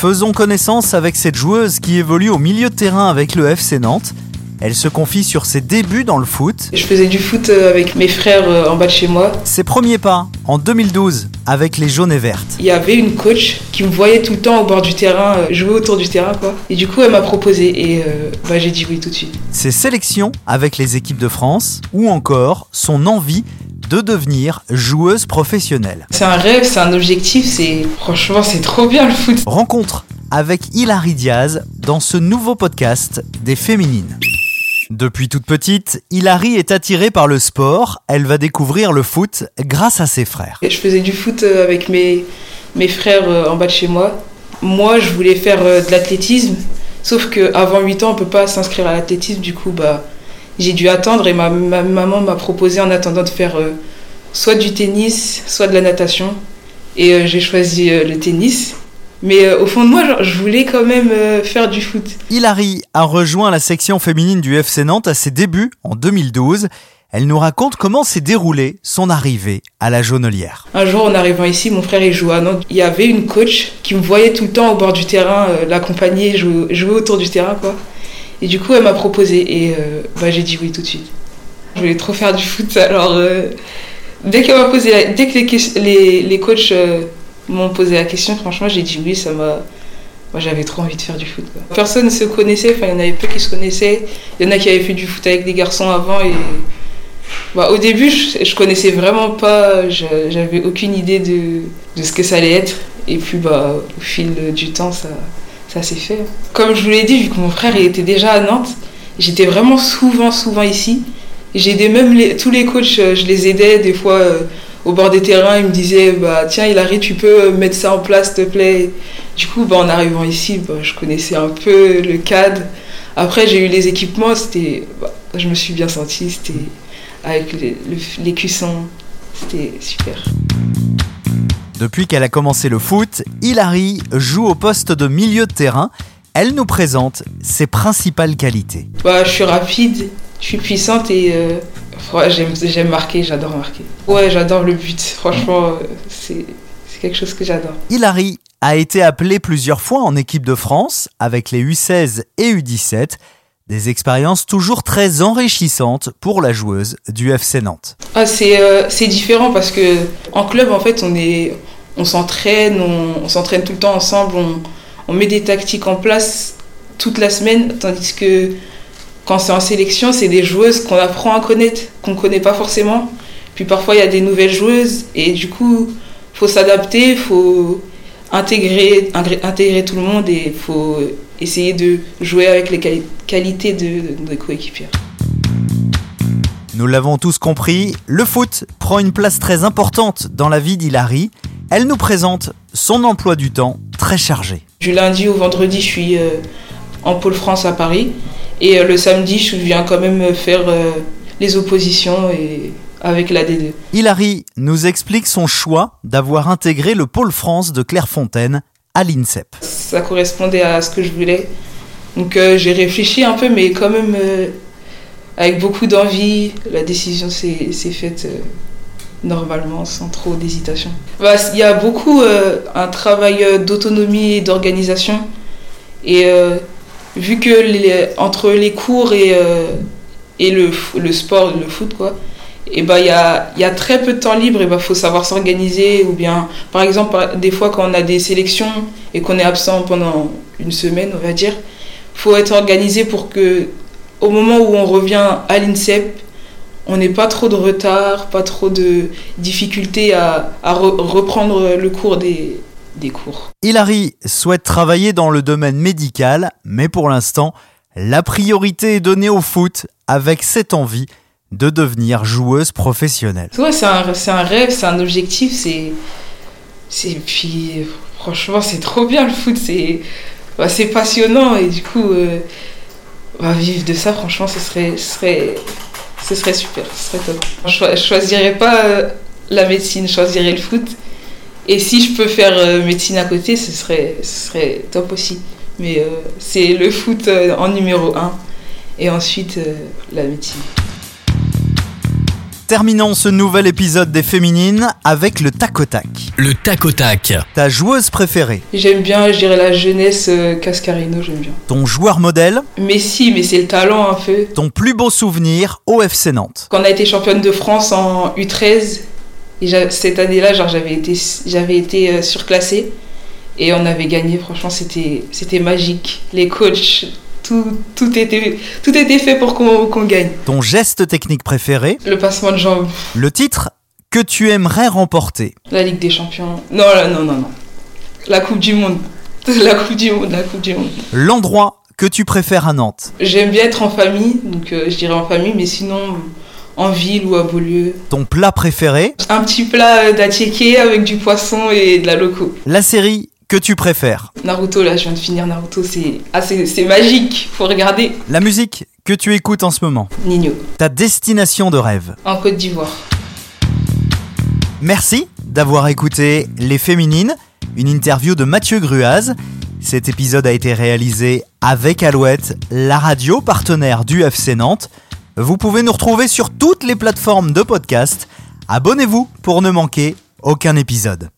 Faisons connaissance avec cette joueuse qui évolue au milieu de terrain avec le FC Nantes. Elle se confie sur ses débuts dans le foot, Je faisais du foot euh, avec mes frères euh, en bas de chez moi. ses premiers pas en 2012 avec les jaunes et vertes. Il y avait une coach qui me voyait tout le temps au bord du terrain, euh, jouer autour du terrain quoi. Et du coup elle m'a proposé et euh, bah, j'ai dit oui tout de suite. ses sélections avec les équipes de France ou encore son envie de devenir joueuse professionnelle. C'est un rêve, c'est un objectif, c'est franchement c'est trop bien le foot. Rencontre avec Hilary Diaz dans ce nouveau podcast des féminines. Depuis toute petite, Hilary est attirée par le sport. Elle va découvrir le foot grâce à ses frères. Je faisais du foot euh, avec mes, mes frères euh, en bas de chez moi. Moi je voulais faire euh, de l'athlétisme, sauf qu'avant 8 ans on peut pas s'inscrire à l'athlétisme, du coup bah j'ai dû attendre et ma, ma maman m'a proposé en attendant de faire euh, soit du tennis, soit de la natation. Et euh, j'ai choisi euh, le tennis. Mais euh, au fond de moi, genre, je voulais quand même euh, faire du foot. Hilary a rejoint la section féminine du FC Nantes à ses débuts en 2012. Elle nous raconte comment s'est déroulée son arrivée à la Jaunelière. Un jour, en arrivant ici, mon frère il jouait à Nantes. Il y avait une coach qui me voyait tout le temps au bord du terrain, euh, l'accompagner, jouer, jouer autour du terrain, quoi. Et du coup, elle m'a proposé et euh, bah, j'ai dit oui tout de suite. Je voulais trop faire du foot, alors euh, dès qu'elle m'a posé, dès que les, les, les coachs euh, m'ont posé la question, franchement, j'ai dit oui, ça m'a. Moi, j'avais trop envie de faire du foot. Personne ne se connaissait, enfin, il y en avait peu qui se connaissaient. Il y en a qui avaient fait du foot avec des garçons avant et. Bah, au début, je, je connaissais vraiment pas, j'avais aucune idée de, de ce que ça allait être. Et puis, bah, au fil du temps, ça, ça s'est fait. Comme je vous l'ai dit, vu que mon frère était déjà à Nantes, j'étais vraiment souvent, souvent ici. J'ai aidé même tous les coachs, euh, je les aidais des fois euh, au bord des terrains. Ils me disaient, bah, tiens, Hilary, tu peux mettre ça en place, s'il te plaît. Du coup, bah, en arrivant ici, bah, je connaissais un peu le cadre. Après, j'ai eu les équipements, c'était, bah, je me suis bien sentie, c'était avec les, le- les cuissons, c'était super. Depuis qu'elle a commencé le foot, Hilary joue au poste de milieu de terrain. Elle nous présente ses principales qualités. Bah, je suis rapide, je suis puissante et euh, ouais, j'aime, marquer, j'adore marquer. Ouais, j'adore le but, franchement, euh, c'est, quelque chose que j'adore. Hilary a été appelée plusieurs fois en équipe de France avec les U16 et U17, des expériences toujours très enrichissantes pour la joueuse du FC Nantes. Ah, c'est, euh, c'est différent parce que en club, en fait, on, est, on s'entraîne, on, s'entraîne tout le temps ensemble, on, met des tactiques en place toute la semaine, tandis que quand c'est en sélection, c'est des joueuses qu'on apprend à connaître, qu'on ne connaît pas forcément. Puis parfois, il y a des nouvelles joueuses et du coup, faut s'adapter, faut intégrer, intégrer tout le monde et il faut essayer de jouer avec les quali- qualités de, de coéquipières. Nous l'avons tous compris, le foot prend une place très importante dans la vie d'Hilary. Elle nous présente son emploi du temps très chargé. Du lundi au vendredi, je suis euh, en pôle France à Paris. Et euh, le samedi, je viens quand même faire euh, les oppositions et avec la D2. Hilary nous explique son choix d'avoir intégré le pôle France de Clairefontaine à l'INSEP. Ça correspondait à ce que je voulais. Donc euh, j'ai réfléchi un peu, mais quand même euh, avec beaucoup d'envie. La décision s'est s'est faite euh, normalement, sans trop d'hésitation. Bah, Il y a beaucoup euh, un travail euh, d'autonomie et d'organisation. Et euh, vu que les- entre les cours et, et le, le sport, le foot, quoi, et bah, il y, a, il y a très peu de temps libre, et bah, faut savoir s'organiser. Ou bien, par exemple, des fois, quand on a des sélections et qu'on est absent pendant une semaine, on va dire, faut être organisé pour que, au moment où on revient à l'INSEP, on n'ait pas trop de retard, pas trop de difficultés à, à re- reprendre le cours des, des cours. Hilary souhaite travailler dans le domaine médical, mais pour l'instant, la priorité est donnée au foot avec cette envie de devenir joueuse professionnelle. Ouais, c'est un, rêve, c'est un objectif, c'est. c'est puis, franchement, c'est trop bien le foot. C'est. bah, passionnant et du coup, euh, bah, vivre de ça, franchement, ce serait, ce serait, ce serait super, ce serait top. Je, je choisirais pas euh, la médecine, je choisirais le foot. Et si je peux faire euh, médecine à côté, ce serait, ce serait top aussi. Mais euh, c'est le foot en numéro un et ensuite la médecine. Terminons ce nouvel épisode des Féminines avec le tac au tac. Le tac au tac. Ta joueuse préférée, J'aime bien, je dirais la jeunesse euh, Cascarino, j'aime bien. ton joueur modèle, Messi, mais c'est le talent un peu. ton plus beau souvenir au FC Nantes. Quand on a été championne de France en U13, et j'a- cette année-là, genre j'avais été, j'avais été euh, surclassée et on avait gagné. Franchement, c'était, c'était magique. Les coachs, tout, tout était, tout était fait pour qu'on, gagne. Ton geste technique préféré, Le passement de jambes, le titre que tu aimerais remporter? la Ligue des Champions. Non, non, non, non. La Coupe du Monde. La Coupe du Monde, la Coupe du Monde. L'endroit que tu préfères à Nantes? J'aime bien être en famille, donc euh, je dirais en famille, mais sinon en ville ou à Beaulieu. Ton plat préféré? Un petit plat euh, d'attiéké avec du poisson et de la loco. La série que tu préfères. Naruto, là, je viens de finir Naruto, c'est ah, c'est magique, faut regarder. La musique que tu écoutes en ce moment. Nino, Ta destination de rêve. en Côte d'Ivoire. Merci d'avoir écouté Les Féminines, une interview de Mathieu Gruaz. Cet épisode a été réalisé avec Alouette, la radio partenaire du FC Nantes. Vous pouvez nous retrouver sur toutes les plateformes de podcast. Abonnez-vous pour ne manquer aucun épisode.